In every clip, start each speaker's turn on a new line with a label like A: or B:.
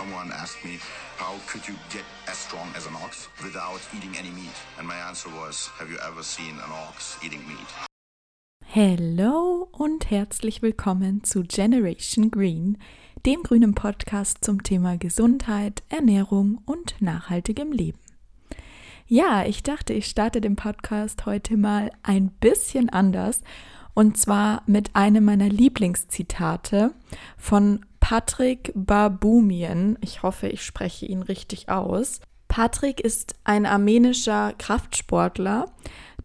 A: someone asked me, how could you get as strong as an ox without eating any meat? And my answer was, have you ever seen an ox eating meat?
B: Hello und herzlich willkommen zu Generation Green, dem grünen Podcast zum Thema Gesundheit, Ernährung und nachhaltigem Leben. Ja, ich dachte, ich starte den Podcast heute mal ein bisschen anders und zwar mit einem meiner Lieblingszitate von Patrick Babumien. Ich hoffe, ich spreche ihn richtig aus. Patrick ist ein armenischer Kraftsportler,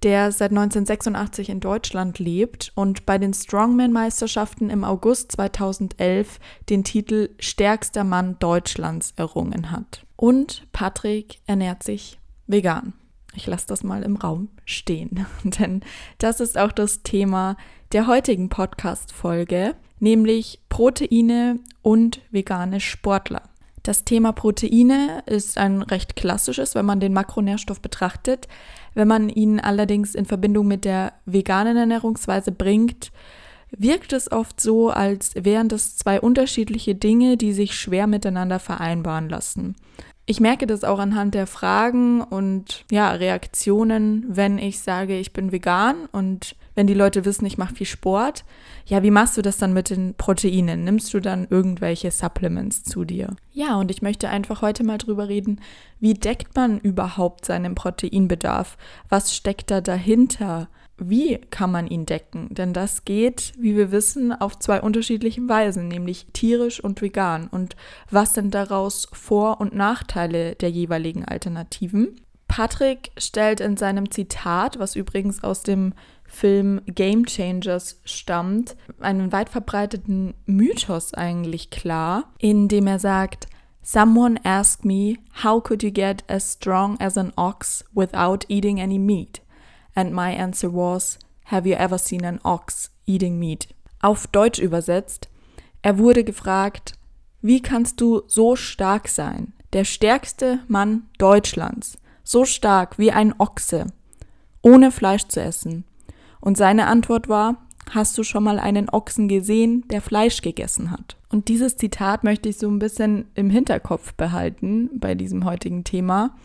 B: der seit 1986 in Deutschland lebt und bei den Strongman-Meisterschaften im August 2011 den Titel Stärkster Mann Deutschlands errungen hat. Und Patrick ernährt sich vegan. Ich lasse das mal im Raum stehen, denn das ist auch das Thema der heutigen Podcast-Folge, nämlich Proteine und vegane Sportler. Das Thema Proteine ist ein recht klassisches, wenn man den Makronährstoff betrachtet. Wenn man ihn allerdings in Verbindung mit der veganen Ernährungsweise bringt, wirkt es oft so, als wären das zwei unterschiedliche Dinge, die sich schwer miteinander vereinbaren lassen. Ich merke das auch anhand der Fragen und ja, Reaktionen, wenn ich sage, ich bin vegan und wenn die Leute wissen, ich mache viel Sport. Ja, wie machst du das dann mit den Proteinen? Nimmst du dann irgendwelche Supplements zu dir? Ja, und ich möchte einfach heute mal drüber reden, wie deckt man überhaupt seinen Proteinbedarf? Was steckt da dahinter? Wie kann man ihn decken? Denn das geht, wie wir wissen, auf zwei unterschiedlichen Weisen, nämlich tierisch und vegan. Und was sind daraus Vor- und Nachteile der jeweiligen Alternativen? Patrick stellt in seinem Zitat, was übrigens aus dem Film Game Changers stammt, einen weit verbreiteten Mythos eigentlich klar, indem er sagt, Someone asked me, how could you get as strong as an ox without eating any meat? And my answer was, Have you ever seen an ox eating meat? Auf Deutsch übersetzt, er wurde gefragt, wie kannst du so stark sein? Der stärkste Mann Deutschlands, so stark wie ein Ochse, ohne Fleisch zu essen. Und seine Antwort war, hast du schon mal einen Ochsen gesehen, der Fleisch gegessen hat? Und dieses Zitat möchte ich so ein bisschen im Hinterkopf behalten bei diesem heutigen Thema,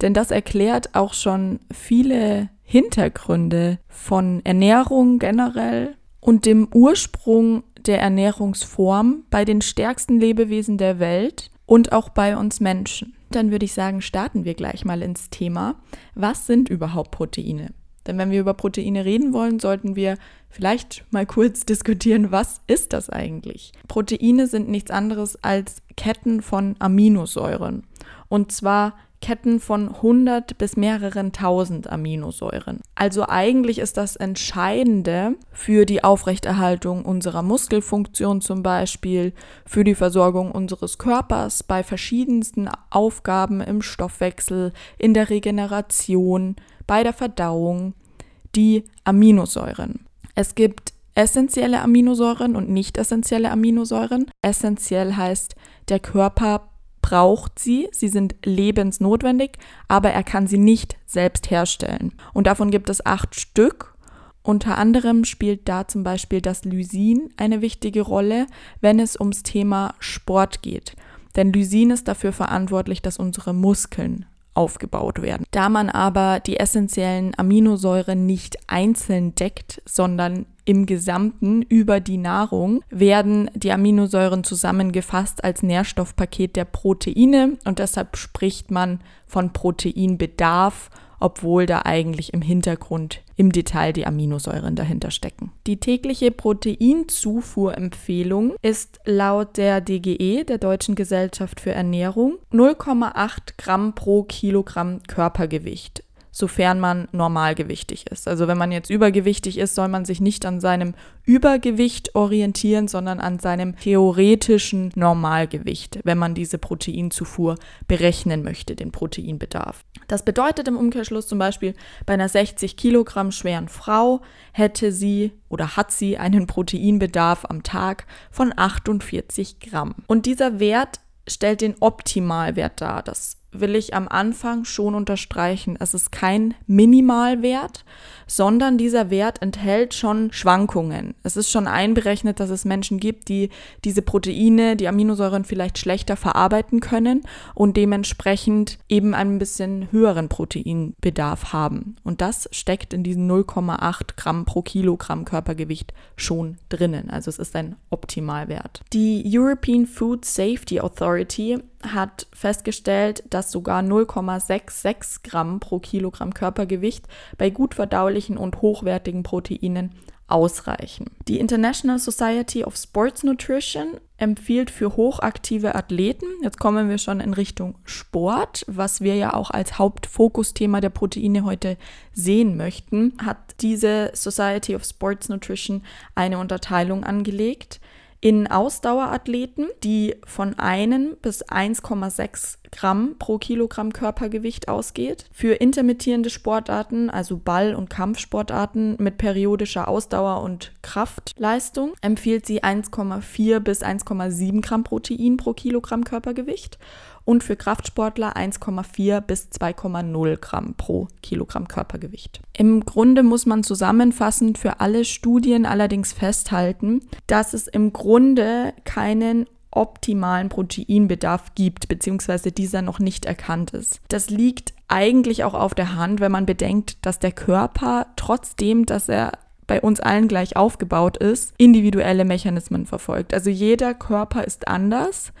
B: denn das erklärt auch schon viele Hintergründe von Ernährung generell und dem Ursprung der Ernährungsform bei den stärksten Lebewesen der Welt und auch bei uns Menschen. Dann würde ich sagen, starten wir gleich mal ins Thema. Was sind überhaupt Proteine? Denn wenn wir über Proteine reden wollen, sollten wir vielleicht mal kurz diskutieren, was ist das eigentlich? Proteine sind nichts anderes als Ketten von Aminosäuren. Und zwar Ketten von 100 bis mehreren tausend Aminosäuren. Also eigentlich ist das Entscheidende für die Aufrechterhaltung unserer Muskelfunktion zum Beispiel, für die Versorgung unseres Körpers bei verschiedensten Aufgaben im Stoffwechsel, in der Regeneration, bei der Verdauung, die Aminosäuren. Es gibt essentielle Aminosäuren und nicht essentielle Aminosäuren. Essentiell heißt, der Körper braucht sie, sie sind lebensnotwendig, aber er kann sie nicht selbst herstellen. Und davon gibt es acht Stück. Unter anderem spielt da zum Beispiel das Lysin eine wichtige Rolle, wenn es ums Thema Sport geht. Denn Lysin ist dafür verantwortlich, dass unsere Muskeln aufgebaut werden. Da man aber die essentiellen Aminosäuren nicht einzeln deckt, sondern im Gesamten über die Nahrung, werden die Aminosäuren zusammengefasst als Nährstoffpaket der Proteine und deshalb spricht man von Proteinbedarf obwohl da eigentlich im Hintergrund im Detail die Aminosäuren dahinter stecken. Die tägliche Proteinzufuhrempfehlung ist laut der DGE, der Deutschen Gesellschaft für Ernährung, 0,8 Gramm pro Kilogramm Körpergewicht sofern man normalgewichtig ist. Also wenn man jetzt übergewichtig ist, soll man sich nicht an seinem Übergewicht orientieren, sondern an seinem theoretischen Normalgewicht, wenn man diese Proteinzufuhr berechnen möchte, den Proteinbedarf. Das bedeutet im Umkehrschluss zum Beispiel, bei einer 60 Kilogramm schweren Frau hätte sie oder hat sie einen Proteinbedarf am Tag von 48 Gramm. Und dieser Wert stellt den Optimalwert dar. Das will ich am Anfang schon unterstreichen. Es ist kein Minimalwert, sondern dieser Wert enthält schon Schwankungen. Es ist schon einberechnet, dass es Menschen gibt, die diese Proteine, die Aminosäuren vielleicht schlechter verarbeiten können und dementsprechend eben einen bisschen höheren Proteinbedarf haben. Und das steckt in diesen 0,8 Gramm pro Kilogramm Körpergewicht schon drinnen. Also es ist ein Optimalwert. Die European Food Safety Authority hat festgestellt, dass sogar 0,66 Gramm pro Kilogramm Körpergewicht bei gut verdaulichen und hochwertigen Proteinen ausreichen. Die International Society of Sports Nutrition empfiehlt für hochaktive Athleten, jetzt kommen wir schon in Richtung Sport, was wir ja auch als Hauptfokusthema der Proteine heute sehen möchten, hat diese Society of Sports Nutrition eine Unterteilung angelegt in Ausdauerathleten, die von 1 bis 1,6 Gramm pro Kilogramm Körpergewicht ausgeht. Für intermittierende Sportarten, also Ball- und Kampfsportarten mit periodischer Ausdauer und Kraftleistung, empfiehlt sie 1,4 bis 1,7 Gramm Protein pro Kilogramm Körpergewicht und für Kraftsportler 1,4 bis 2,0 Gramm pro Kilogramm Körpergewicht. Im Grunde muss man zusammenfassend für alle Studien allerdings festhalten, dass es im Grunde keinen optimalen Proteinbedarf gibt, beziehungsweise dieser noch nicht erkannt ist. Das liegt eigentlich auch auf der Hand, wenn man bedenkt, dass der Körper trotzdem, dass er bei uns allen gleich aufgebaut ist, individuelle Mechanismen verfolgt. Also jeder Körper ist anders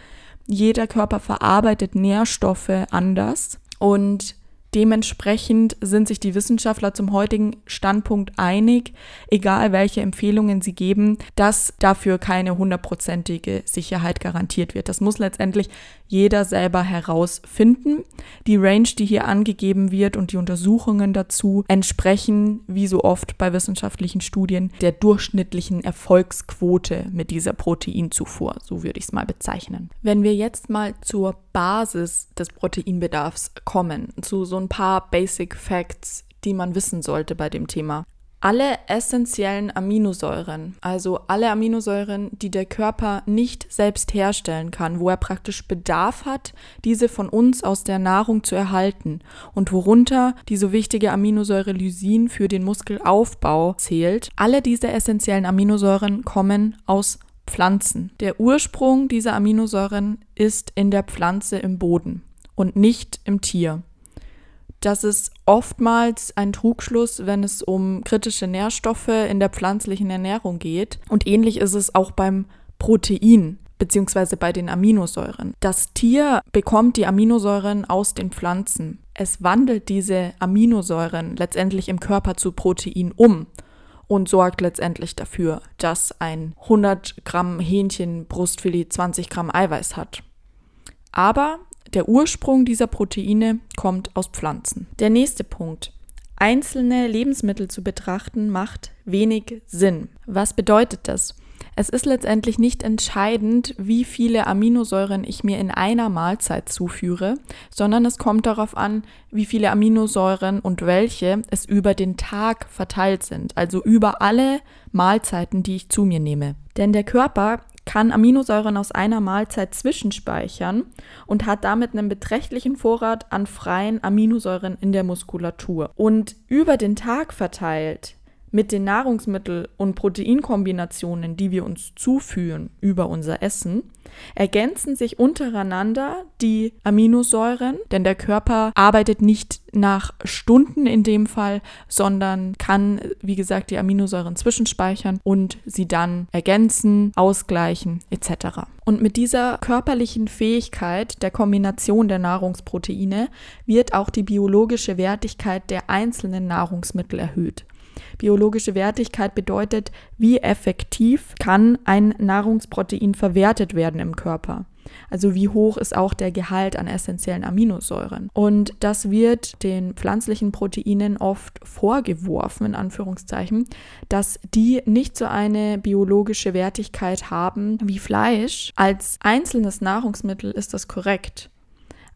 B: jeder Körper verarbeitet Nährstoffe anders und Dementsprechend sind sich die Wissenschaftler zum heutigen Standpunkt einig, egal welche Empfehlungen sie geben, dass dafür keine hundertprozentige Sicherheit garantiert wird. Das muss letztendlich jeder selber herausfinden. Die Range, die hier angegeben wird und die Untersuchungen dazu entsprechen, wie so oft bei wissenschaftlichen Studien, der durchschnittlichen Erfolgsquote mit dieser Proteinzufuhr. So würde ich es mal bezeichnen. Wenn wir jetzt mal zur Basis des Proteinbedarfs kommen, zu so ein paar Basic Facts, die man wissen sollte bei dem Thema. Alle essentiellen Aminosäuren, also alle Aminosäuren, die der Körper nicht selbst herstellen kann, wo er praktisch Bedarf hat, diese von uns aus der Nahrung zu erhalten und worunter die so wichtige Aminosäure Lysin für den Muskelaufbau zählt, alle diese essentiellen Aminosäuren kommen aus Pflanzen. Der Ursprung dieser Aminosäuren ist in der Pflanze im Boden und nicht im Tier. Das ist oftmals ein Trugschluss, wenn es um kritische Nährstoffe in der pflanzlichen Ernährung geht. Und ähnlich ist es auch beim Protein beziehungsweise bei den Aminosäuren. Das Tier bekommt die Aminosäuren aus den Pflanzen. Es wandelt diese Aminosäuren letztendlich im Körper zu Protein um und sorgt letztendlich dafür, dass ein 100 Gramm Hähnchenbrustfilet 20 Gramm Eiweiß hat. Aber der Ursprung dieser Proteine kommt aus Pflanzen. Der nächste Punkt. Einzelne Lebensmittel zu betrachten macht wenig Sinn. Was bedeutet das? Es ist letztendlich nicht entscheidend, wie viele Aminosäuren ich mir in einer Mahlzeit zuführe, sondern es kommt darauf an, wie viele Aminosäuren und welche es über den Tag verteilt sind, also über alle Mahlzeiten, die ich zu mir nehme. Denn der Körper kann Aminosäuren aus einer Mahlzeit zwischenspeichern und hat damit einen beträchtlichen Vorrat an freien Aminosäuren in der Muskulatur. Und über den Tag verteilt mit den Nahrungsmittel- und Proteinkombinationen, die wir uns zuführen über unser Essen, ergänzen sich untereinander die Aminosäuren, denn der Körper arbeitet nicht nach Stunden in dem Fall, sondern kann, wie gesagt, die Aminosäuren zwischenspeichern und sie dann ergänzen, ausgleichen etc. Und mit dieser körperlichen Fähigkeit der Kombination der Nahrungsproteine wird auch die biologische Wertigkeit der einzelnen Nahrungsmittel erhöht. Biologische Wertigkeit bedeutet, wie effektiv kann ein Nahrungsprotein verwertet werden im Körper. Also wie hoch ist auch der Gehalt an essentiellen Aminosäuren. Und das wird den pflanzlichen Proteinen oft vorgeworfen, in Anführungszeichen, dass die nicht so eine biologische Wertigkeit haben wie Fleisch. Als einzelnes Nahrungsmittel ist das korrekt.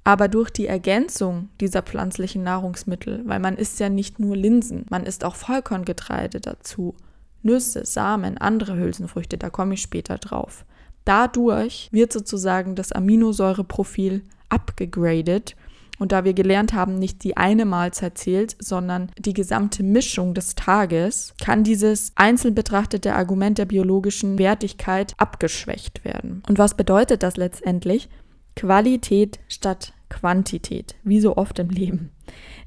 B: Aber durch die Ergänzung dieser pflanzlichen Nahrungsmittel, weil man isst ja nicht nur Linsen, man isst auch Vollkorngetreide dazu, Nüsse, Samen, andere Hülsenfrüchte, da komme ich später drauf. Dadurch wird sozusagen das Aminosäureprofil abgegradet Und da wir gelernt haben, nicht die eine Mahlzeit zählt, sondern die gesamte Mischung des Tages, kann dieses einzeln betrachtete Argument der biologischen Wertigkeit abgeschwächt werden. Und was bedeutet das letztendlich? Qualität statt Quantität, wie so oft im Leben.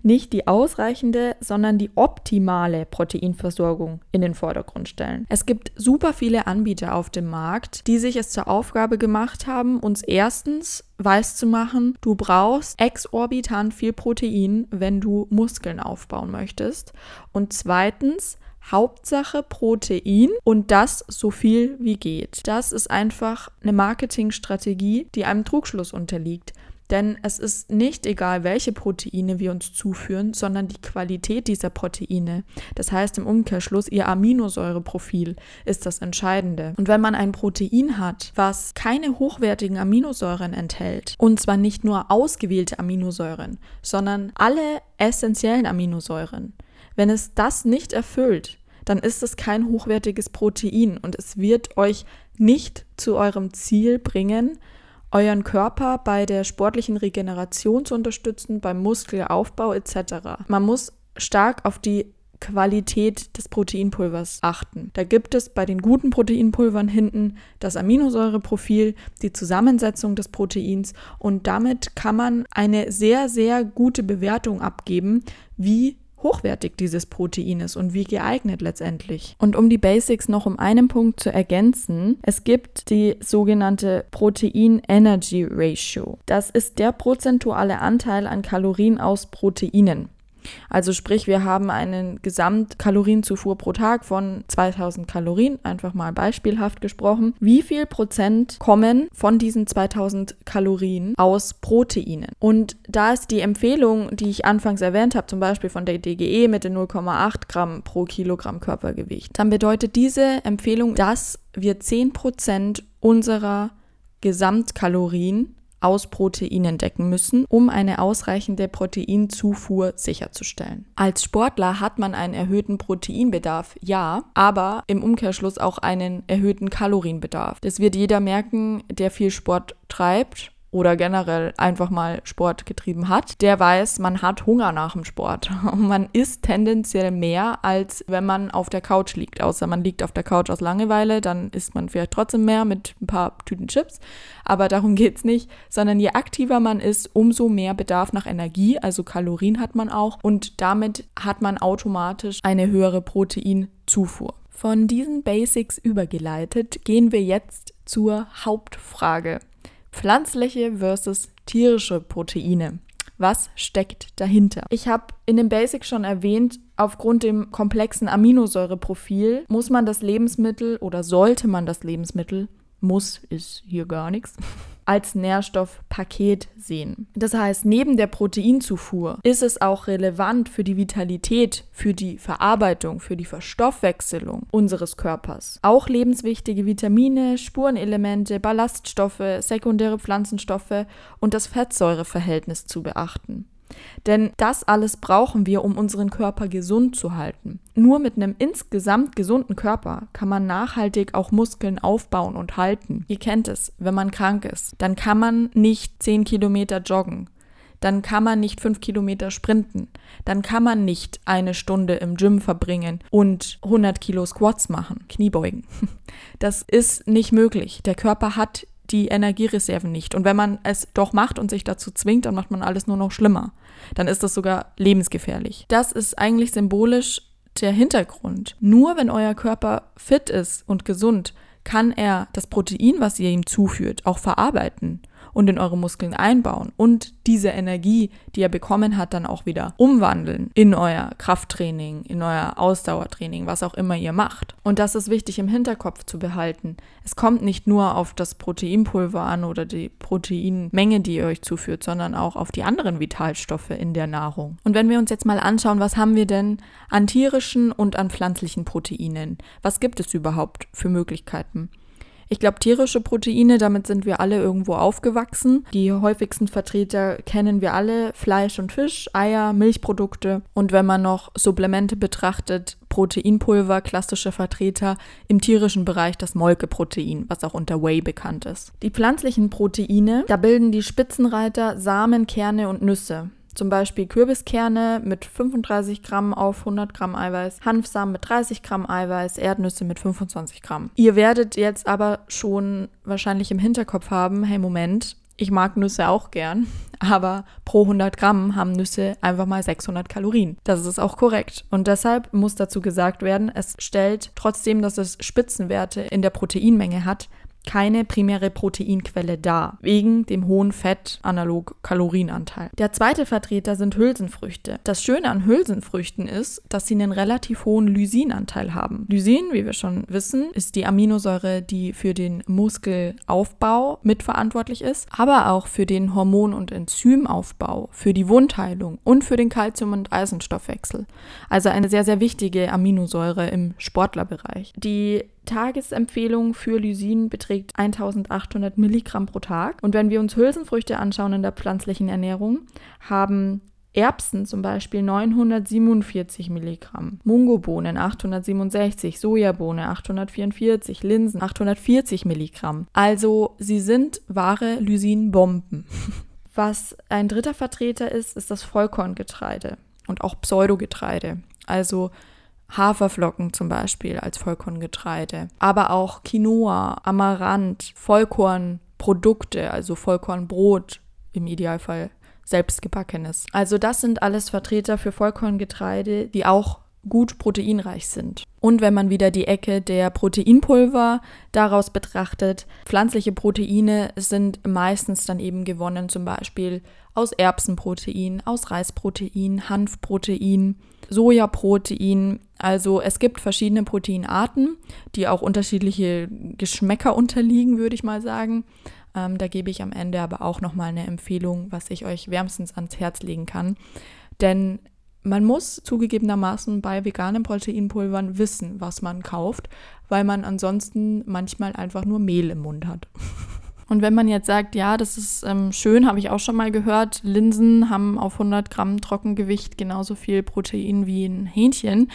B: Nicht die ausreichende, sondern die optimale Proteinversorgung in den Vordergrund stellen. Es gibt super viele Anbieter auf dem Markt, die sich es zur Aufgabe gemacht haben, uns erstens weiß zu machen, du brauchst exorbitant viel Protein, wenn du Muskeln aufbauen möchtest. Und zweitens, Hauptsache Protein und das so viel wie geht. Das ist einfach eine Marketingstrategie, die einem Trugschluss unterliegt. Denn es ist nicht egal, welche Proteine wir uns zuführen, sondern die Qualität dieser Proteine. Das heißt im Umkehrschluss, ihr Aminosäureprofil ist das Entscheidende. Und wenn man ein Protein hat, was keine hochwertigen Aminosäuren enthält, und zwar nicht nur ausgewählte Aminosäuren, sondern alle essentiellen Aminosäuren, wenn es das nicht erfüllt, dann ist es kein hochwertiges Protein und es wird euch nicht zu eurem Ziel bringen, euren Körper bei der sportlichen Regeneration zu unterstützen, beim Muskelaufbau etc. Man muss stark auf die Qualität des Proteinpulvers achten. Da gibt es bei den guten Proteinpulvern hinten das Aminosäureprofil, die Zusammensetzung des Proteins und damit kann man eine sehr, sehr gute Bewertung abgeben, wie hochwertig dieses Protein ist und wie geeignet letztendlich. Und um die Basics noch um einen Punkt zu ergänzen, es gibt die sogenannte Protein-Energy Ratio. Das ist der prozentuale Anteil an Kalorien aus Proteinen. Also sprich, wir haben einen Gesamtkalorienzufuhr pro Tag von 2000 Kalorien, einfach mal beispielhaft gesprochen. Wie viel Prozent kommen von diesen 2000 Kalorien aus Proteinen? Und da ist die Empfehlung, die ich anfangs erwähnt habe, zum Beispiel von der DGE mit den 0,8 Gramm pro Kilogramm Körpergewicht, dann bedeutet diese Empfehlung, dass wir 10 Prozent unserer Gesamtkalorien aus Proteinen decken müssen, um eine ausreichende Proteinzufuhr sicherzustellen. Als Sportler hat man einen erhöhten Proteinbedarf, ja, aber im Umkehrschluss auch einen erhöhten Kalorienbedarf. Das wird jeder merken, der viel Sport treibt oder generell einfach mal Sport getrieben hat, der weiß, man hat Hunger nach dem Sport. Und man isst tendenziell mehr, als wenn man auf der Couch liegt. Außer man liegt auf der Couch aus Langeweile, dann isst man vielleicht trotzdem mehr mit ein paar Tüten Chips. Aber darum geht es nicht, sondern je aktiver man ist, umso mehr Bedarf nach Energie, also Kalorien hat man auch. Und damit hat man automatisch eine höhere Proteinzufuhr. Von diesen Basics übergeleitet gehen wir jetzt zur Hauptfrage. Pflanzliche versus tierische Proteine. Was steckt dahinter? Ich habe in dem Basic schon erwähnt, aufgrund dem komplexen Aminosäureprofil muss man das Lebensmittel oder sollte man das Lebensmittel, muss ist hier gar nichts, als Nährstoffpaket sehen. Das heißt, neben der Proteinzufuhr ist es auch relevant für die Vitalität, für die Verarbeitung, für die Verstoffwechselung unseres Körpers. Auch lebenswichtige Vitamine, Spurenelemente, Ballaststoffe, sekundäre Pflanzenstoffe und das Fettsäureverhältnis zu beachten. Denn das alles brauchen wir, um unseren Körper gesund zu halten. Nur mit einem insgesamt gesunden Körper kann man nachhaltig auch Muskeln aufbauen und halten. Ihr kennt es, wenn man krank ist, dann kann man nicht 10 Kilometer joggen. Dann kann man nicht 5 Kilometer sprinten. Dann kann man nicht eine Stunde im Gym verbringen und 100 Kilo Squats machen, Kniebeugen. Das ist nicht möglich. Der Körper hat die Energiereserven nicht. Und wenn man es doch macht und sich dazu zwingt, dann macht man alles nur noch schlimmer. Dann ist das sogar lebensgefährlich. Das ist eigentlich symbolisch der Hintergrund. Nur wenn euer Körper fit ist und gesund, kann er das Protein, was ihr ihm zuführt, auch verarbeiten und in eure Muskeln einbauen und diese Energie, die er bekommen hat, dann auch wieder umwandeln in euer Krafttraining, in euer Ausdauertraining, was auch immer ihr macht. Und das ist wichtig im Hinterkopf zu behalten. Es kommt nicht nur auf das Proteinpulver an oder die Proteinmenge, die ihr euch zuführt, sondern auch auf die anderen Vitalstoffe in der Nahrung. Und wenn wir uns jetzt mal anschauen, was haben wir denn an tierischen und an pflanzlichen Proteinen? Was gibt es überhaupt für Möglichkeiten? Ich glaube, tierische Proteine, damit sind wir alle irgendwo aufgewachsen. Die häufigsten Vertreter kennen wir alle, Fleisch und Fisch, Eier, Milchprodukte. Und wenn man noch Supplemente betrachtet, Proteinpulver, klassische Vertreter, im tierischen Bereich das Molkeprotein, was auch unter Whey bekannt ist. Die pflanzlichen Proteine, da bilden die Spitzenreiter Samen, Kerne und Nüsse. Zum Beispiel Kürbiskerne mit 35 Gramm auf 100 Gramm Eiweiß, Hanfsamen mit 30 Gramm Eiweiß, Erdnüsse mit 25 Gramm. Ihr werdet jetzt aber schon wahrscheinlich im Hinterkopf haben, hey Moment, ich mag Nüsse auch gern, aber pro 100 Gramm haben Nüsse einfach mal 600 Kalorien. Das ist auch korrekt. Und deshalb muss dazu gesagt werden, es stellt trotzdem, dass es Spitzenwerte in der Proteinmenge hat, keine primäre Proteinquelle dar, wegen dem hohen Fett-analog-Kalorienanteil. Der zweite Vertreter sind Hülsenfrüchte. Das Schöne an Hülsenfrüchten ist, dass sie einen relativ hohen Lysinanteil haben. Lysin, wie wir schon wissen, ist die Aminosäure, die für den Muskelaufbau mitverantwortlich ist, aber auch für den Hormon- und Enzymaufbau, für die Wundheilung und für den Kalzium- und Eisenstoffwechsel. Also eine sehr, sehr wichtige Aminosäure im Sportlerbereich. Die Tagesempfehlung für Lysin beträgt 1800 Milligramm pro Tag. Und wenn wir uns Hülsenfrüchte anschauen in der pflanzlichen Ernährung, haben Erbsen zum Beispiel 947 Milligramm, Mungobohnen 867, Sojabohne 844, Linsen 840 Milligramm. Also sie sind wahre Lysinbomben. Was ein dritter Vertreter ist, ist das Vollkorngetreide und auch Pseudogetreide. Also Haferflocken zum Beispiel als Vollkorngetreide, aber auch Quinoa, Amaranth, Vollkornprodukte, also Vollkornbrot im Idealfall selbstgebackenes. Also das sind alles Vertreter für Vollkorngetreide, die auch gut proteinreich sind. Und wenn man wieder die Ecke der Proteinpulver daraus betrachtet, pflanzliche Proteine sind meistens dann eben gewonnen, zum Beispiel aus Erbsenprotein, aus Reisprotein, Hanfprotein, Sojaprotein. Also es gibt verschiedene Proteinarten, die auch unterschiedliche Geschmäcker unterliegen, würde ich mal sagen. Ähm, da gebe ich am Ende aber auch nochmal eine Empfehlung, was ich euch wärmstens ans Herz legen kann. Denn man muss zugegebenermaßen bei veganen Proteinpulvern wissen, was man kauft, weil man ansonsten manchmal einfach nur Mehl im Mund hat. Und wenn man jetzt sagt, ja, das ist ähm, schön, habe ich auch schon mal gehört, Linsen haben auf 100 Gramm Trockengewicht genauso viel Protein wie ein Hähnchen,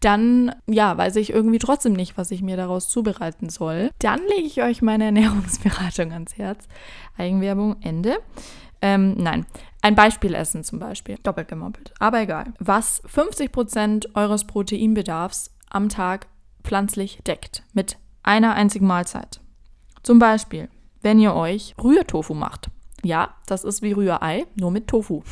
B: dann ja, weiß ich irgendwie trotzdem nicht, was ich mir daraus zubereiten soll. Dann lege ich euch meine Ernährungsberatung ans Herz. Eigenwerbung, Ende. Ähm, nein, ein Beispielessen zum Beispiel. Doppelt gemoppelt. Aber egal. Was 50% eures Proteinbedarfs am Tag pflanzlich deckt. Mit einer einzigen Mahlzeit. Zum Beispiel wenn ihr euch Rührtofu macht. Ja, das ist wie Rührei, nur mit Tofu.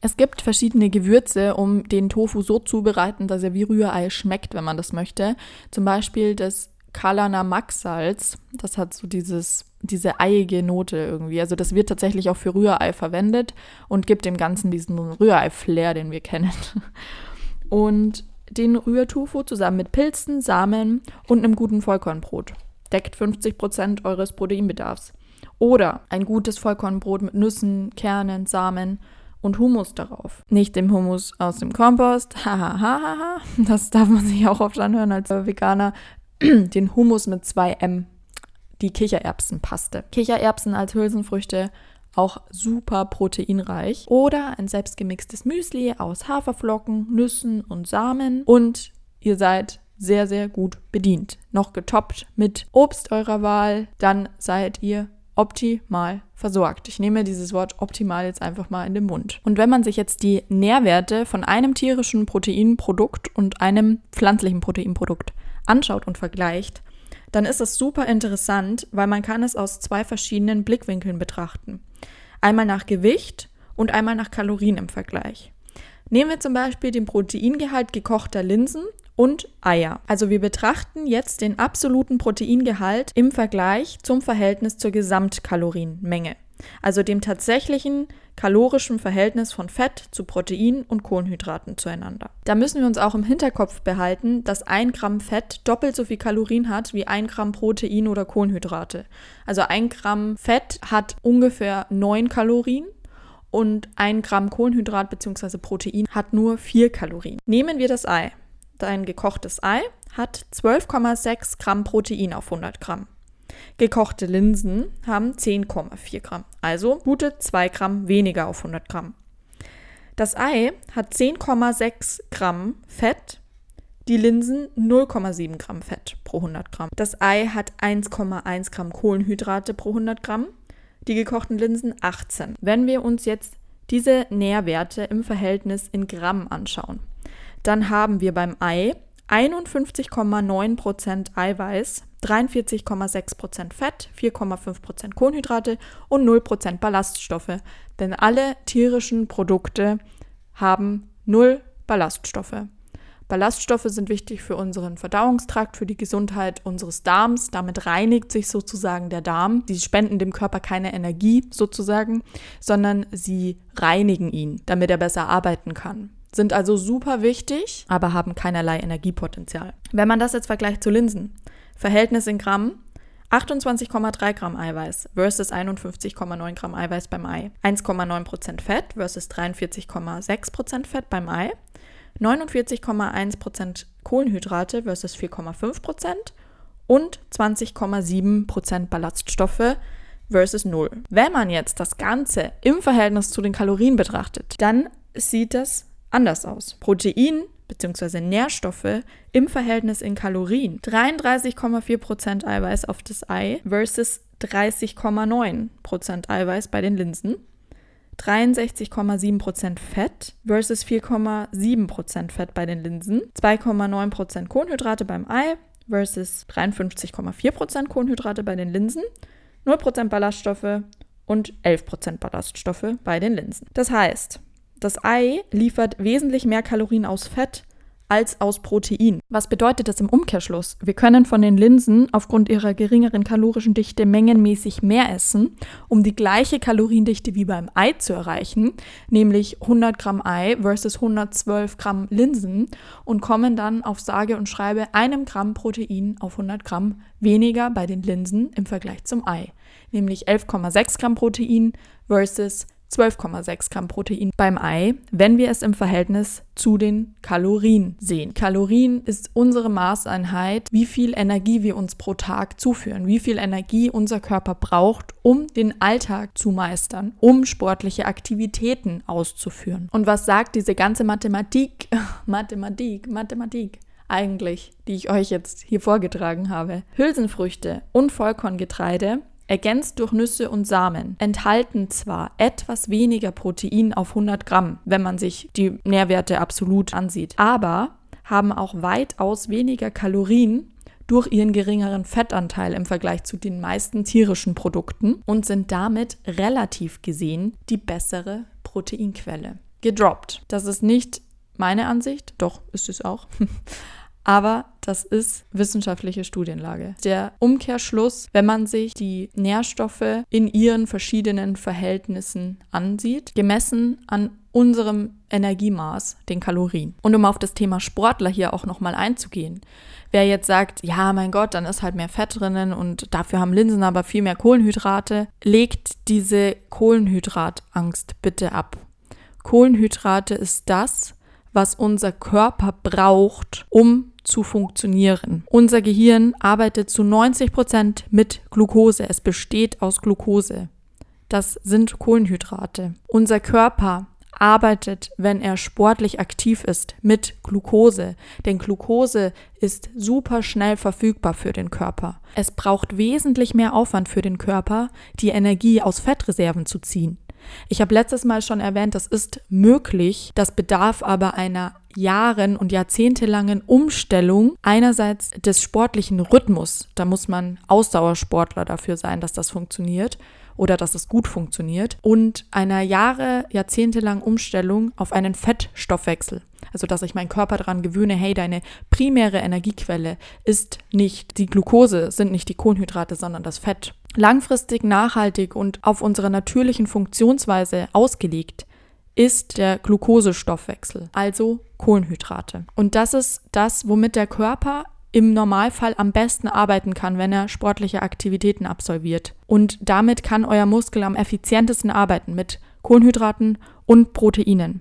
B: Es gibt verschiedene Gewürze, um den Tofu so zubereiten, dass er wie Rührei schmeckt, wenn man das möchte. Zum Beispiel das Kalana Max-Salz. Das hat so dieses, diese eiige Note irgendwie. Also das wird tatsächlich auch für Rührei verwendet und gibt dem Ganzen diesen Rührei-Flair, den wir kennen. Und den Rührtofu zusammen mit Pilzen, Samen und einem guten Vollkornbrot deckt 50 Prozent eures Proteinbedarfs. Oder ein gutes Vollkornbrot mit Nüssen, Kernen, Samen und Humus darauf. Nicht dem Humus aus dem Kompost, hahaha, das darf man sich auch oft anhören als Veganer, den Humus mit 2M, die Kichererbsenpaste. Kichererbsen als Hülsenfrüchte auch super proteinreich. Oder ein selbstgemixtes Müsli aus Haferflocken, Nüssen und Samen. Und ihr seid sehr, sehr gut bedient. Noch getoppt mit Obst eurer Wahl, dann seid ihr optimal versorgt. Ich nehme dieses Wort optimal jetzt einfach mal in den Mund. Und wenn man sich jetzt die Nährwerte von einem tierischen Proteinprodukt und einem pflanzlichen Proteinprodukt anschaut und vergleicht, dann ist das super interessant, weil man kann es aus zwei verschiedenen Blickwinkeln betrachten. Einmal nach Gewicht und einmal nach Kalorien im Vergleich. Nehmen wir zum Beispiel den Proteingehalt gekochter Linsen und Eier. Also wir betrachten jetzt den absoluten Proteingehalt im Vergleich zum Verhältnis zur Gesamtkalorienmenge. Also dem tatsächlichen kalorischen Verhältnis von Fett zu Protein und Kohlenhydraten zueinander. Da müssen wir uns auch im Hinterkopf behalten, dass ein Gramm Fett doppelt so viel Kalorien hat wie ein Gramm Protein oder Kohlenhydrate. Also ein Gramm Fett hat ungefähr 9 Kalorien und ein Gramm Kohlenhydrat bzw. Protein hat nur 4 Kalorien. Nehmen wir das Ei. Dein gekochtes Ei hat 12,6 Gramm Protein auf 100 Gramm. Gekochte Linsen haben 10,4 Gramm, also gute 2 Gramm weniger auf 100 Gramm. Das Ei hat 10,6 Gramm Fett, die Linsen 0,7 Gramm Fett pro 100 Gramm. Das Ei hat 1,1 Gramm Kohlenhydrate pro 100 Gramm, die gekochten Linsen 18. Wenn wir uns jetzt diese Nährwerte im Verhältnis in Gramm anschauen, dann haben wir beim Ei 51,9% Eiweiß, 43,6% Fett, 4,5% Kohlenhydrate und 0% Ballaststoffe. Denn alle tierischen Produkte haben 0 Ballaststoffe. Ballaststoffe sind wichtig für unseren Verdauungstrakt, für die Gesundheit unseres Darms. Damit reinigt sich sozusagen der Darm. Sie spenden dem Körper keine Energie sozusagen, sondern sie reinigen ihn, damit er besser arbeiten kann sind also super wichtig, aber haben keinerlei Energiepotenzial. Wenn man das jetzt vergleicht zu Linsen, Verhältnis in Gramm, 28,3 Gramm Eiweiß versus 51,9 Gramm Eiweiß beim Ei. 1,9% Fett versus 43,6% Fett beim Ei. 49,1% Kohlenhydrate versus 4,5% und 20,7% Ballaststoffe versus 0. Wenn man jetzt das Ganze im Verhältnis zu den Kalorien betrachtet, dann sieht das anders aus. Protein bzw. Nährstoffe im Verhältnis in Kalorien. 33,4% Eiweiß auf das Ei versus 30,9% Eiweiß bei den Linsen. 63,7% Fett versus 4,7% Fett bei den Linsen. 2,9% Kohlenhydrate beim Ei versus 53,4% Kohlenhydrate bei den Linsen. 0% Ballaststoffe und 11% Ballaststoffe bei den Linsen. Das heißt, das Ei liefert wesentlich mehr Kalorien aus Fett als aus Protein. Was bedeutet das im Umkehrschluss? Wir können von den Linsen aufgrund ihrer geringeren kalorischen Dichte mengenmäßig mehr essen, um die gleiche Kaloriendichte wie beim Ei zu erreichen, nämlich 100 Gramm Ei versus 112 Gramm Linsen und kommen dann auf sage und schreibe einem Gramm Protein auf 100 Gramm weniger bei den Linsen im Vergleich zum Ei, nämlich 11,6 Gramm Protein versus 12,6 Gramm Protein beim Ei, wenn wir es im Verhältnis zu den Kalorien sehen. Kalorien ist unsere Maßeinheit, wie viel Energie wir uns pro Tag zuführen, wie viel Energie unser Körper braucht, um den Alltag zu meistern, um sportliche Aktivitäten auszuführen. Und was sagt diese ganze Mathematik, Mathematik, Mathematik? eigentlich, die ich euch jetzt hier vorgetragen habe. Hülsenfrüchte und Vollkorngetreide ergänzt durch Nüsse und Samen, enthalten zwar etwas weniger Protein auf 100 Gramm, wenn man sich die Nährwerte absolut ansieht, aber haben auch weitaus weniger Kalorien durch ihren geringeren Fettanteil im Vergleich zu den meisten tierischen Produkten und sind damit relativ gesehen die bessere Proteinquelle. Gedroppt. Das ist nicht meine Ansicht, doch ist es auch. aber das ist wissenschaftliche Studienlage. Der Umkehrschluss, wenn man sich die Nährstoffe in ihren verschiedenen Verhältnissen ansieht, gemessen an unserem Energiemaß, den Kalorien. Und um auf das Thema Sportler hier auch nochmal einzugehen. Wer jetzt sagt, ja, mein Gott, dann ist halt mehr Fett drinnen und dafür haben Linsen aber viel mehr Kohlenhydrate, legt diese Kohlenhydratangst bitte ab. Kohlenhydrate ist das, was unser Körper braucht, um zu funktionieren. Unser Gehirn arbeitet zu 90 Prozent mit Glucose. Es besteht aus Glucose. Das sind Kohlenhydrate. Unser Körper arbeitet, wenn er sportlich aktiv ist, mit Glucose. Denn Glucose ist super schnell verfügbar für den Körper. Es braucht wesentlich mehr Aufwand für den Körper, die Energie aus Fettreserven zu ziehen. Ich habe letztes Mal schon erwähnt, das ist möglich, das bedarf aber einer Jahren und jahrzehntelangen Umstellung einerseits des sportlichen Rhythmus, da muss man Ausdauersportler dafür sein, dass das funktioniert oder dass es gut funktioniert und einer Jahre, jahrzehntelangen Umstellung auf einen Fettstoffwechsel. Also, dass ich meinen Körper daran gewöhne, hey, deine primäre Energiequelle ist nicht die Glucose, sind nicht die Kohlenhydrate, sondern das Fett. Langfristig nachhaltig und auf unsere natürlichen Funktionsweise ausgelegt ist der Glukosestoffwechsel, also Kohlenhydrate. Und das ist das, womit der Körper im Normalfall am besten arbeiten kann, wenn er sportliche Aktivitäten absolviert. Und damit kann euer Muskel am effizientesten arbeiten mit Kohlenhydraten und Proteinen.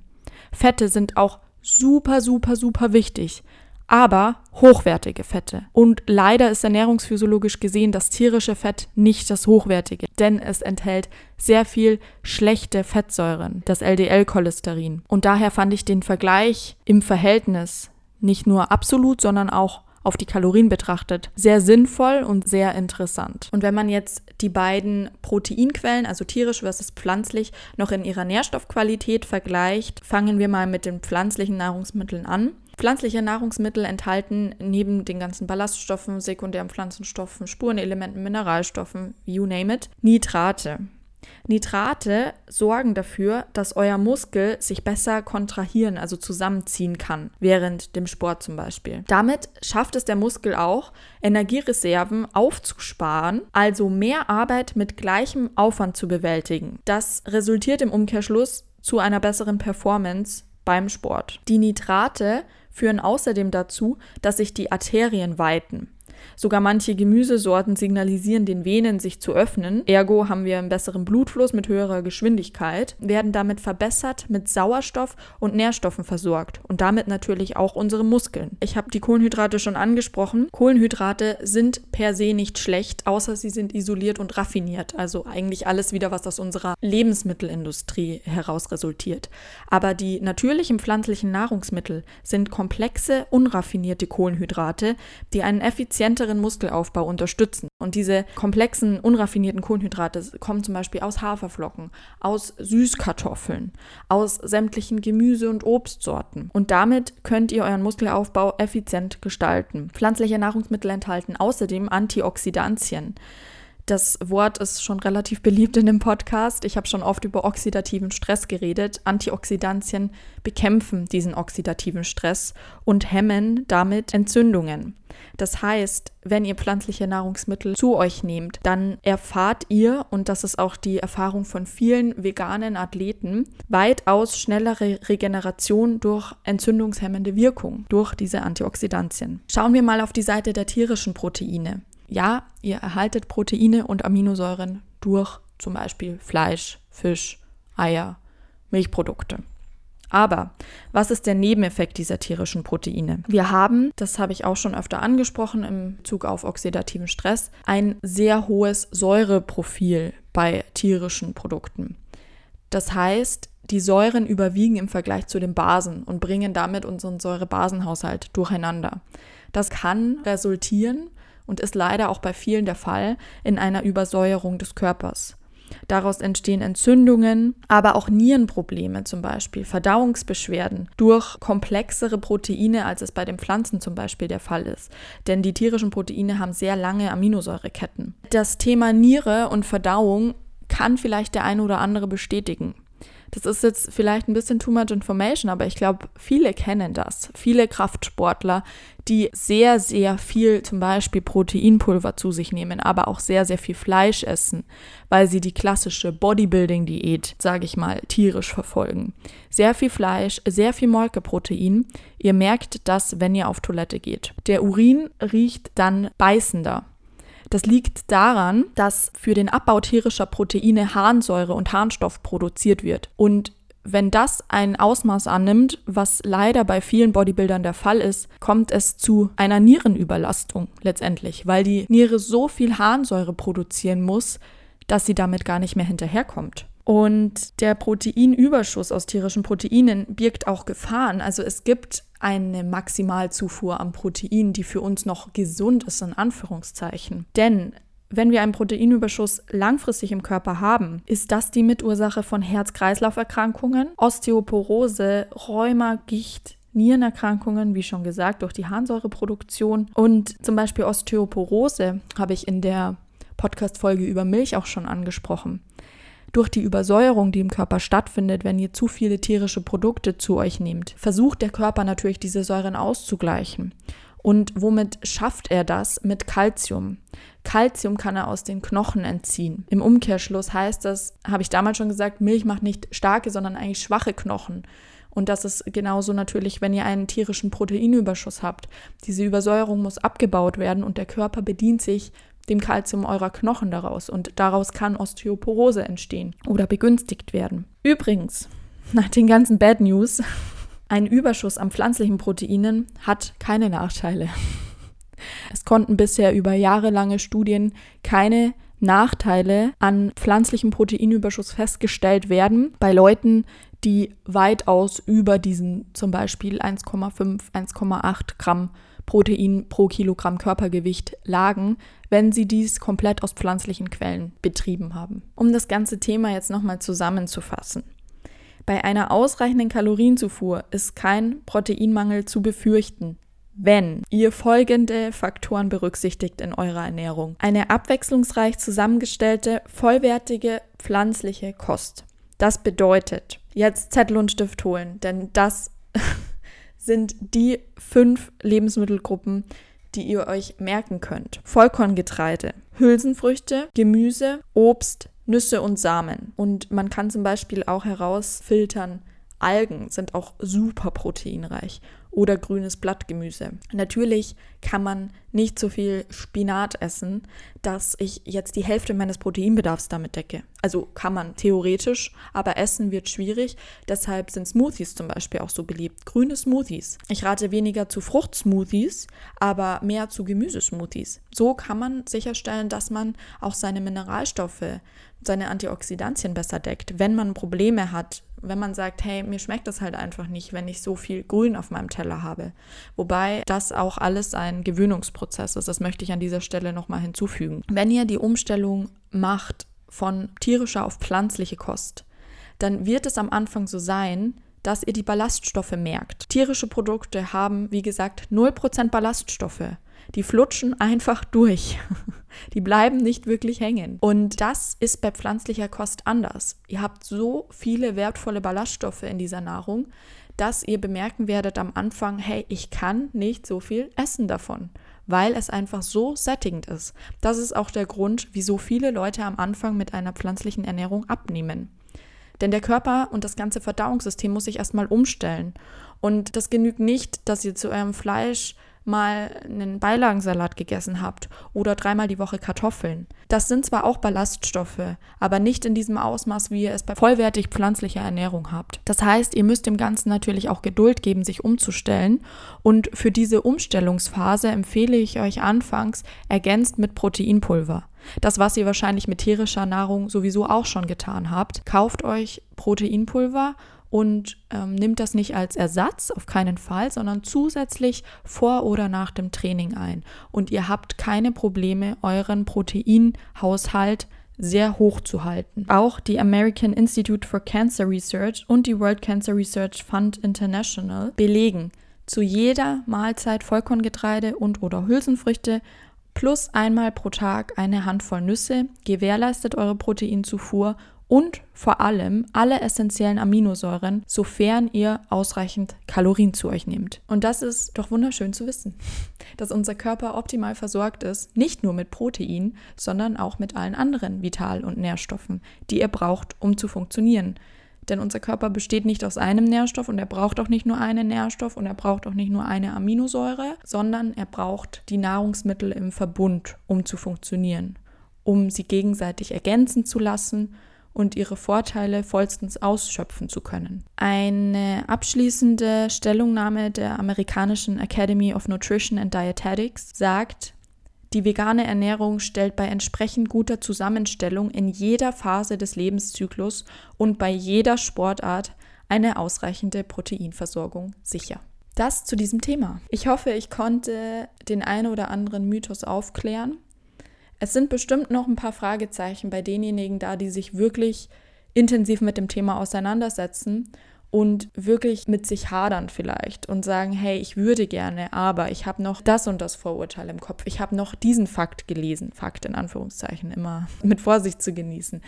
B: Fette sind auch super, super, super wichtig. aber hochwertige Fette. Und leider ist ernährungsphysiologisch gesehen das tierische Fett nicht das hochwertige, denn es enthält sehr viel schlechte Fettsäuren, das LDL-Cholesterin. Und daher fand ich den Vergleich im Verhältnis nicht nur absolut, sondern auch auf die Kalorien betrachtet, sehr sinnvoll und sehr interessant. Und wenn man jetzt die beiden Proteinquellen, also tierisch versus pflanzlich, noch in ihrer Nährstoffqualität vergleicht, fangen wir mal mit den pflanzlichen Nahrungsmitteln an. Pflanzliche Nahrungsmittel enthalten neben den ganzen Ballaststoffen, sekundären Pflanzenstoffen, Spurenelementen, Mineralstoffen, you name it, Nitrate. Nitrate sorgen dafür, dass euer Muskel sich besser kontrahieren, also zusammenziehen kann, während dem Sport zum Beispiel. Damit schafft es der Muskel auch, Energiereserven aufzusparen, also mehr Arbeit mit gleichem Aufwand zu bewältigen. Das resultiert im Umkehrschluss zu einer besseren Performance beim Sport. Die Nitrate führen außerdem dazu, dass sich die Arterien weiten. Sogar manche Gemüsesorten signalisieren den Venen, sich zu öffnen. Ergo haben wir einen besseren Blutfluss mit höherer Geschwindigkeit, werden damit verbessert mit Sauerstoff und Nährstoffen versorgt und damit natürlich auch unsere Muskeln. Ich habe die Kohlenhydrate schon angesprochen. Kohlenhydrate sind per se nicht schlecht, außer sie sind isoliert und raffiniert. Also eigentlich alles wieder, was aus unserer Lebensmittelindustrie heraus resultiert. Aber die natürlichen pflanzlichen Nahrungsmittel sind komplexe, unraffinierte Kohlenhydrate, die einen effizienten effizienteren Muskelaufbau unterstützen. Und diese komplexen, unraffinierten Kohlenhydrate kommen zum Beispiel aus Haferflocken, aus Süßkartoffeln, aus sämtlichen Gemüse- und Obstsorten. Und damit könnt ihr euren Muskelaufbau effizient gestalten. Pflanzliche Nahrungsmittel enthalten außerdem Antioxidantien. Das Wort ist schon relativ beliebt in dem Podcast. Ich habe schon oft über oxidativen Stress geredet. Antioxidantien bekämpfen diesen oxidativen Stress und hemmen damit Entzündungen. Das heißt, wenn ihr pflanzliche Nahrungsmittel zu euch nehmt, dann erfahrt ihr, und das ist auch die Erfahrung von vielen veganen Athleten, weitaus schnellere Regeneration durch entzündungshemmende Wirkung, durch diese Antioxidantien. Schauen wir mal auf die Seite der tierischen Proteine. Ja, ihr erhaltet Proteine und Aminosäuren durch zum Beispiel Fleisch, Fisch, Eier, Milchprodukte. Aber was ist der Nebeneffekt dieser tierischen Proteine? Wir haben, das habe ich auch schon öfter angesprochen im Zug auf oxidativen Stress, ein sehr hohes Säureprofil bei tierischen Produkten. Das heißt, die Säuren überwiegen im Vergleich zu den Basen und bringen damit unseren Säurebasenhaushalt durcheinander. Das kann resultieren und ist leider auch bei vielen der Fall in einer Übersäuerung des Körpers. Daraus entstehen Entzündungen, aber auch Nierenprobleme zum Beispiel, Verdauungsbeschwerden durch komplexere Proteine, als es bei den Pflanzen zum Beispiel der Fall ist. Denn die tierischen Proteine haben sehr lange Aminosäureketten. Das Thema Niere und Verdauung kann vielleicht der eine oder andere bestätigen. Das ist jetzt vielleicht ein bisschen too much information, aber ich glaube, viele kennen das. Viele Kraftsportler, die sehr, sehr viel zum Beispiel Proteinpulver zu sich nehmen, aber auch sehr, sehr viel Fleisch essen, weil sie die klassische Bodybuilding-Diät, sage ich mal, tierisch verfolgen. Sehr viel Fleisch, sehr viel Molkeprotein. Ihr merkt das, wenn ihr auf Toilette geht. Der Urin riecht dann beißender. Das liegt daran, dass für den Abbau tierischer Proteine Harnsäure und Harnstoff produziert wird. Und wenn das ein Ausmaß annimmt, was leider bei vielen Bodybuildern der Fall ist, kommt es zu einer Nierenüberlastung letztendlich, weil die Niere so viel Harnsäure produzieren muss, dass sie damit gar nicht mehr hinterherkommt. Und der Proteinüberschuss aus tierischen Proteinen birgt auch Gefahren. Also es gibt eine Maximalzufuhr an Protein, die für uns noch gesund ist, in Anführungszeichen. Denn wenn wir einen Proteinüberschuss langfristig im Körper haben, ist das die Mitursache von Herz-Kreislauf-Erkrankungen, Osteoporose, Rheuma, Gicht, Nierenerkrankungen, wie schon gesagt, durch die Harnsäureproduktion. Und zum Beispiel Osteoporose habe ich in der Podcast-Folge über Milch auch schon angesprochen durch die Übersäuerung, die im Körper stattfindet, wenn ihr zu viele tierische Produkte zu euch nehmt, versucht der Körper natürlich diese Säuren auszugleichen. Und womit schafft er das? Mit Kalzium. Kalzium kann er aus den Knochen entziehen. Im Umkehrschluss heißt das, habe ich damals schon gesagt, Milch macht nicht starke, sondern eigentlich schwache Knochen. Und das ist genauso natürlich, wenn ihr einen tierischen Proteinüberschuss habt. Diese Übersäuerung muss abgebaut werden und der Körper bedient sich dem Kalzium eurer Knochen daraus und daraus kann Osteoporose entstehen oder begünstigt werden. Übrigens, nach den ganzen Bad News Ein Überschuss an pflanzlichen Proteinen hat keine Nachteile. Es konnten bisher über jahrelange Studien keine Nachteile an pflanzlichem Proteinüberschuss festgestellt werden bei Leuten, die weitaus über diesen zum Beispiel 1,5, 1,8 Gramm Protein pro Kilogramm Körpergewicht lagen, wenn sie dies komplett aus pflanzlichen Quellen betrieben haben. Um das ganze Thema jetzt nochmal zusammenzufassen. Bei einer ausreichenden Kalorienzufuhr ist kein Proteinmangel zu befürchten, wenn ihr folgende Faktoren berücksichtigt in eurer Ernährung. Eine abwechslungsreich zusammengestellte, vollwertige pflanzliche Kost. Das bedeutet, jetzt Zettel und Stift holen, denn das sind die fünf Lebensmittelgruppen, die ihr euch merken könnt. Vollkorngetreide, Hülsenfrüchte, Gemüse, Obst, Nüsse und Samen. Und man kann zum Beispiel auch herausfiltern, Algen sind auch super proteinreich oder grünes Blattgemüse. Natürlich kann man nicht so viel Spinat essen, dass ich jetzt die Hälfte meines Proteinbedarfs damit decke. Also kann man theoretisch, aber essen wird schwierig. Deshalb sind Smoothies zum Beispiel auch so beliebt. Grüne Smoothies. Ich rate weniger zu Fruchtsmoothies, aber mehr zu Gemüsesmoothies. So kann man sicherstellen, dass man auch seine Mineralstoffe, seine Antioxidantien besser deckt. Wenn man Probleme hat, wenn man sagt, hey, mir schmeckt das halt einfach nicht, wenn ich so viel Grün auf meinem Teller habe. Wobei das auch alles ein Gewöhnungsprozess ist. Das möchte ich an dieser Stelle nochmal hinzufügen. Wenn ihr die Umstellung macht von tierischer auf pflanzliche Kost, dann wird es am Anfang so sein, dass ihr die Ballaststoffe merkt. Tierische Produkte haben, wie gesagt, 0% Ballaststoffe. Die flutschen einfach durch. Die bleiben nicht wirklich hängen. Und das ist bei pflanzlicher Kost anders. Ihr habt so viele wertvolle Ballaststoffe in dieser Nahrung, dass ihr bemerken werdet am Anfang, hey, ich kann nicht so viel essen davon, weil es einfach so sättigend ist. Das ist auch der Grund, wieso viele Leute am Anfang mit einer pflanzlichen Ernährung abnehmen. Denn der Körper und das ganze Verdauungssystem muss sich erstmal umstellen. Und das genügt nicht, dass ihr zu eurem Fleisch mal einen Beilagensalat gegessen habt oder dreimal die Woche Kartoffeln. Das sind zwar auch Ballaststoffe, aber nicht in diesem Ausmaß, wie ihr es bei vollwertig pflanzlicher Ernährung habt. Das heißt, ihr müsst dem Ganzen natürlich auch Geduld geben, sich umzustellen. Und für diese Umstellungsphase empfehle ich euch anfangs ergänzt mit Proteinpulver. Das, was ihr wahrscheinlich mit tierischer Nahrung sowieso auch schon getan habt. Kauft euch Proteinpulver und ähm, nimmt das nicht als Ersatz, auf keinen Fall, sondern zusätzlich vor oder nach dem Training ein. Und ihr habt keine Probleme, euren Proteinhaushalt sehr hoch zu halten. Auch die American Institute for Cancer Research und die World Cancer Research Fund International belegen, zu jeder Mahlzeit Vollkorngetreide und oder Hülsenfrüchte plus einmal pro Tag eine Handvoll Nüsse gewährleistet eure Proteinzufuhr und vor allem alle essentiellen Aminosäuren, sofern ihr ausreichend Kalorien zu euch nehmt. Und das ist doch wunderschön zu wissen, dass unser Körper optimal versorgt ist, nicht nur mit Protein, sondern auch mit allen anderen Vital- und Nährstoffen, die ihr braucht, um zu funktionieren. Denn unser Körper besteht nicht aus einem Nährstoff und er braucht auch nicht nur einen Nährstoff und er braucht auch nicht nur eine Aminosäure, sondern er braucht die Nahrungsmittel im Verbund, um zu funktionieren, um sie gegenseitig ergänzen zu lassen und ihre Vorteile vollstens ausschöpfen zu können. Eine abschließende Stellungnahme der amerikanischen Academy of Nutrition and Dietetics sagt, die vegane Ernährung stellt bei entsprechend guter Zusammenstellung in jeder Phase des Lebenszyklus und bei jeder Sportart eine ausreichende Proteinversorgung sicher. Das zu diesem Thema. Ich hoffe, ich konnte den einen oder anderen Mythos aufklären. Es sind bestimmt noch ein paar Fragezeichen bei denjenigen da, die sich wirklich intensiv mit dem Thema auseinandersetzen und wirklich mit sich hadern vielleicht und sagen, hey, ich würde gerne, aber ich habe noch das und das Vorurteil im Kopf. Ich habe noch diesen Fakt gelesen. Fakt in Anführungszeichen immer mit Vorsicht zu genießen.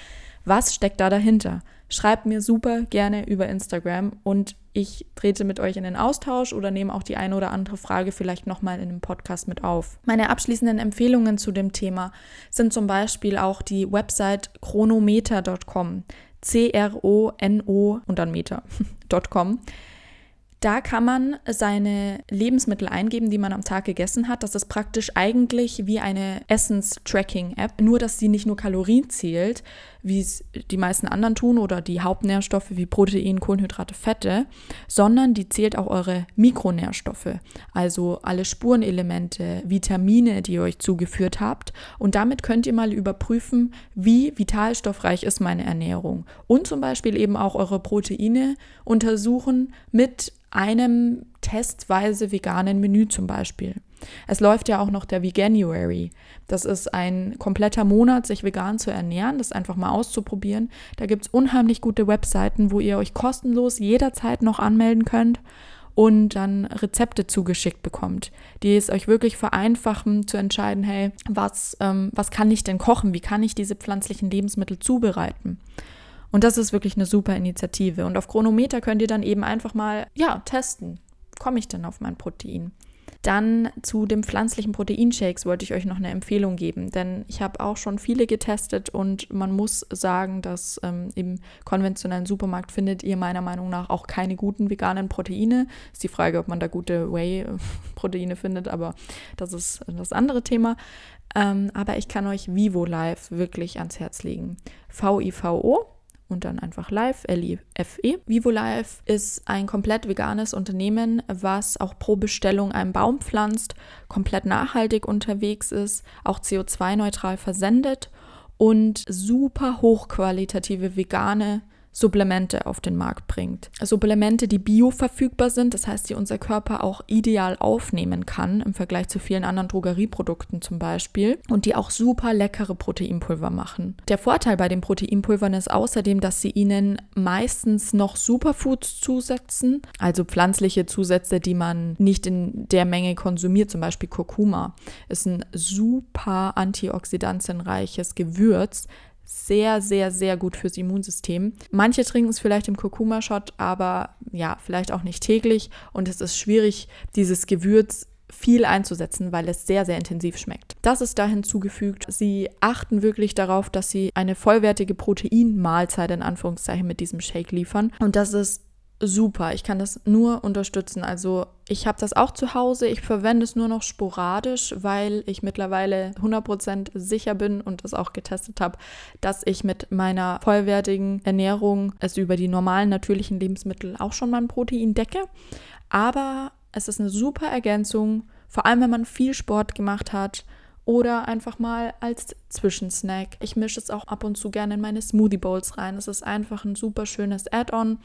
B: Was steckt da dahinter? Schreibt mir super gerne über Instagram und ich trete mit euch in den Austausch oder nehme auch die eine oder andere Frage vielleicht nochmal in einem Podcast mit auf. Meine abschließenden Empfehlungen zu dem Thema sind zum Beispiel auch die Website chronometer.com. C-R-O-N-O und dann Meter.com. Da kann man seine Lebensmittel eingeben, die man am Tag gegessen hat. Das ist praktisch eigentlich wie eine Essens-Tracking-App, nur dass sie nicht nur Kalorien zählt, wie es die meisten anderen tun oder die Hauptnährstoffe wie Protein, Kohlenhydrate, Fette, sondern die zählt auch eure Mikronährstoffe, also alle Spurenelemente, Vitamine, die ihr euch zugeführt habt. Und damit könnt ihr mal überprüfen, wie vitalstoffreich ist meine Ernährung. Und zum Beispiel eben auch eure Proteine untersuchen mit einem testweise veganen Menü zum Beispiel. Es läuft ja auch noch der Veganuary. Das ist ein kompletter Monat, sich vegan zu ernähren, das einfach mal auszuprobieren. Da gibt es unheimlich gute Webseiten, wo ihr euch kostenlos jederzeit noch anmelden könnt und dann Rezepte zugeschickt bekommt, die es euch wirklich vereinfachen zu entscheiden, hey, was, ähm, was kann ich denn kochen? Wie kann ich diese pflanzlichen Lebensmittel zubereiten? Und das ist wirklich eine super Initiative. Und auf Chronometer könnt ihr dann eben einfach mal, ja, testen. Komme ich denn auf mein Protein? Dann zu dem pflanzlichen Proteinshakes wollte ich euch noch eine Empfehlung geben, denn ich habe auch schon viele getestet und man muss sagen, dass ähm, im konventionellen Supermarkt findet ihr meiner Meinung nach auch keine guten veganen Proteine. Ist die Frage, ob man da gute Whey-Proteine findet, aber das ist das andere Thema. Ähm, aber ich kann euch Vivo Live wirklich ans Herz legen. V-I-V-O und dann einfach Live, L-I-F-E. Vivo Live ist ein komplett veganes Unternehmen, was auch pro Bestellung einen Baum pflanzt, komplett nachhaltig unterwegs ist, auch CO2-neutral versendet und super hochqualitative vegane Supplemente auf den Markt bringt. Supplemente, die bioverfügbar sind, das heißt, die unser Körper auch ideal aufnehmen kann im Vergleich zu vielen anderen Drogerieprodukten zum Beispiel und die auch super leckere Proteinpulver machen. Der Vorteil bei den Proteinpulvern ist außerdem, dass sie ihnen meistens noch Superfoods zusetzen, also pflanzliche Zusätze, die man nicht in der Menge konsumiert, zum Beispiel Kurkuma ist ein super antioxidantienreiches Gewürz, sehr, sehr, sehr gut fürs Immunsystem. Manche trinken es vielleicht im Kurkuma-Shot, aber ja, vielleicht auch nicht täglich. Und es ist schwierig, dieses Gewürz viel einzusetzen, weil es sehr, sehr intensiv schmeckt. Das ist da hinzugefügt. Sie achten wirklich darauf, dass sie eine vollwertige Proteinmahlzeit in Anführungszeichen mit diesem Shake liefern. Und das ist super. Ich kann das nur unterstützen. Also ich habe das auch zu Hause. Ich verwende es nur noch sporadisch, weil ich mittlerweile 100% sicher bin und das auch getestet habe, dass ich mit meiner vollwertigen Ernährung es über die normalen natürlichen Lebensmittel auch schon mein Protein decke. Aber es ist eine super Ergänzung, vor allem wenn man viel Sport gemacht hat oder einfach mal als Zwischensnack. Ich mische es auch ab und zu gerne in meine Smoothie Bowls rein. Es ist einfach ein super schönes Add-on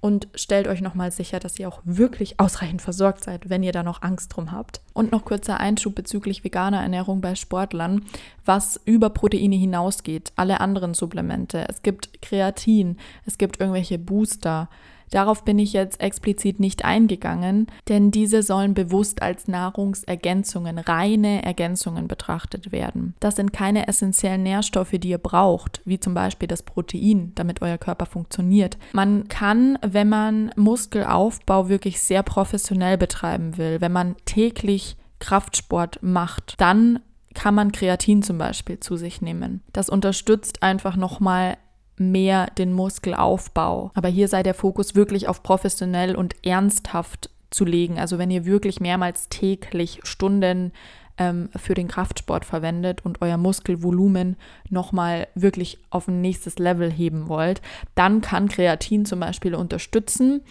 B: und stellt euch nochmal sicher, dass ihr auch wirklich ausreichend versorgt seid, wenn ihr da noch Angst drum habt. Und noch kurzer Einschub bezüglich veganer Ernährung bei Sportlern, was über Proteine hinausgeht. Alle anderen Supplemente. Es gibt Kreatin, es gibt irgendwelche Booster. Darauf bin ich jetzt explizit nicht eingegangen, denn diese sollen bewusst als Nahrungsergänzungen, reine Ergänzungen betrachtet werden. Das sind keine essentiellen Nährstoffe, die ihr braucht, wie zum Beispiel das Protein, damit euer Körper funktioniert. Man kann, wenn man Muskelaufbau wirklich sehr professionell betreiben will, wenn man täglich Kraftsport macht, dann kann man Kreatin zum Beispiel zu sich nehmen. Das unterstützt einfach nochmal mehr den Muskelaufbau. Aber hier sei der Fokus wirklich auf professionell und ernsthaft zu legen. Also wenn ihr wirklich mehrmals täglich Stunden ähm, für den Kraftsport verwendet und euer Muskelvolumen nochmal wirklich auf ein nächstes Level heben wollt, dann kann Kreatin zum Beispiel unterstützen.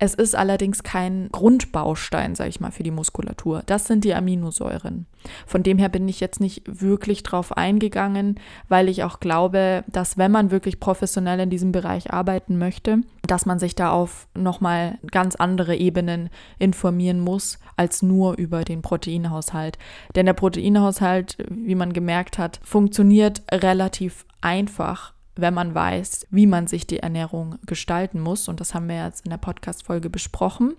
B: Es ist allerdings kein Grundbaustein, sage ich mal, für die Muskulatur. Das sind die Aminosäuren. Von dem her bin ich jetzt nicht wirklich drauf eingegangen, weil ich auch glaube, dass wenn man wirklich professionell in diesem Bereich arbeiten möchte, dass man sich da auf nochmal ganz andere Ebenen informieren muss, als nur über den Proteinhaushalt. Denn der Proteinhaushalt, wie man gemerkt hat, funktioniert relativ einfach wenn man weiß, wie man sich die Ernährung gestalten muss. Und das haben wir jetzt in der Podcast-Folge besprochen.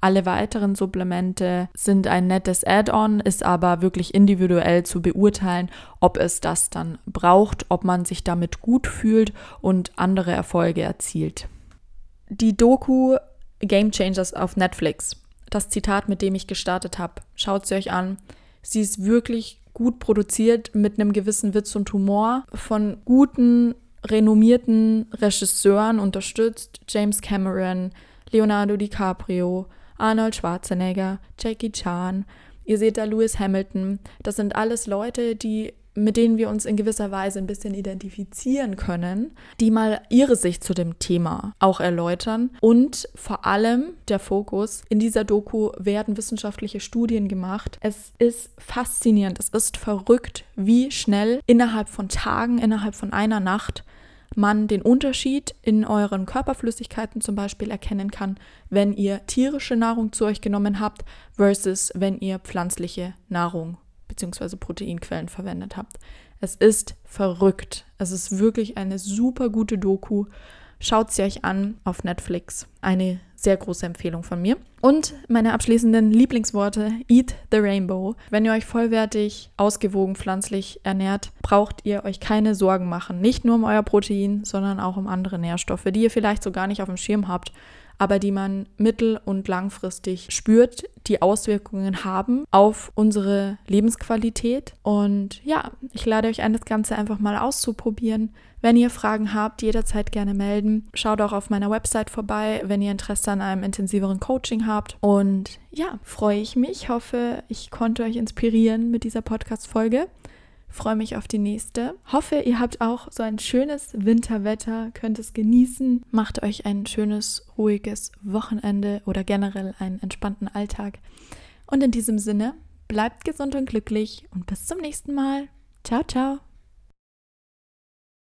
B: Alle weiteren Supplemente sind ein nettes Add-on, ist aber wirklich individuell zu beurteilen, ob es das dann braucht, ob man sich damit gut fühlt und andere Erfolge erzielt. Die Doku Game Changers auf Netflix, das Zitat, mit dem ich gestartet habe, schaut sie euch an. Sie ist wirklich gut produziert mit einem gewissen Witz und Humor von guten renommierten Regisseuren unterstützt. James Cameron, Leonardo DiCaprio, Arnold Schwarzenegger, Jackie Chan, ihr seht da Lewis Hamilton. Das sind alles Leute, die mit denen wir uns in gewisser Weise ein bisschen identifizieren können, die mal ihre Sicht zu dem Thema auch erläutern. Und vor allem der Fokus, in dieser Doku werden wissenschaftliche Studien gemacht. Es ist faszinierend, es ist verrückt, wie schnell innerhalb von Tagen, innerhalb von einer Nacht man den Unterschied in euren Körperflüssigkeiten zum Beispiel erkennen kann, wenn ihr tierische Nahrung zu euch genommen habt versus wenn ihr pflanzliche Nahrung bzw. Proteinquellen verwendet habt. Es ist verrückt. Es ist wirklich eine super gute Doku. Schaut sie euch an auf Netflix. Eine sehr große Empfehlung von mir. Und meine abschließenden Lieblingsworte: Eat the Rainbow. Wenn ihr euch vollwertig, ausgewogen, pflanzlich ernährt, braucht ihr euch keine Sorgen machen. Nicht nur um euer Protein, sondern auch um andere Nährstoffe, die ihr vielleicht so gar nicht auf dem Schirm habt aber die man mittel- und langfristig spürt, die Auswirkungen haben auf unsere Lebensqualität. Und ja, ich lade euch ein, das Ganze einfach mal auszuprobieren. Wenn ihr Fragen habt, jederzeit gerne melden. Schaut auch auf meiner Website vorbei, wenn ihr Interesse an einem intensiveren Coaching habt. Und ja, freue ich mich. Hoffe, ich konnte euch inspirieren mit dieser Podcast-Folge. Freue mich auf die nächste. Hoffe, ihr habt auch so ein schönes Winterwetter, könnt es genießen. Macht euch ein schönes, ruhiges Wochenende oder generell einen entspannten Alltag. Und in diesem Sinne, bleibt gesund und glücklich und bis zum nächsten Mal. Ciao, ciao.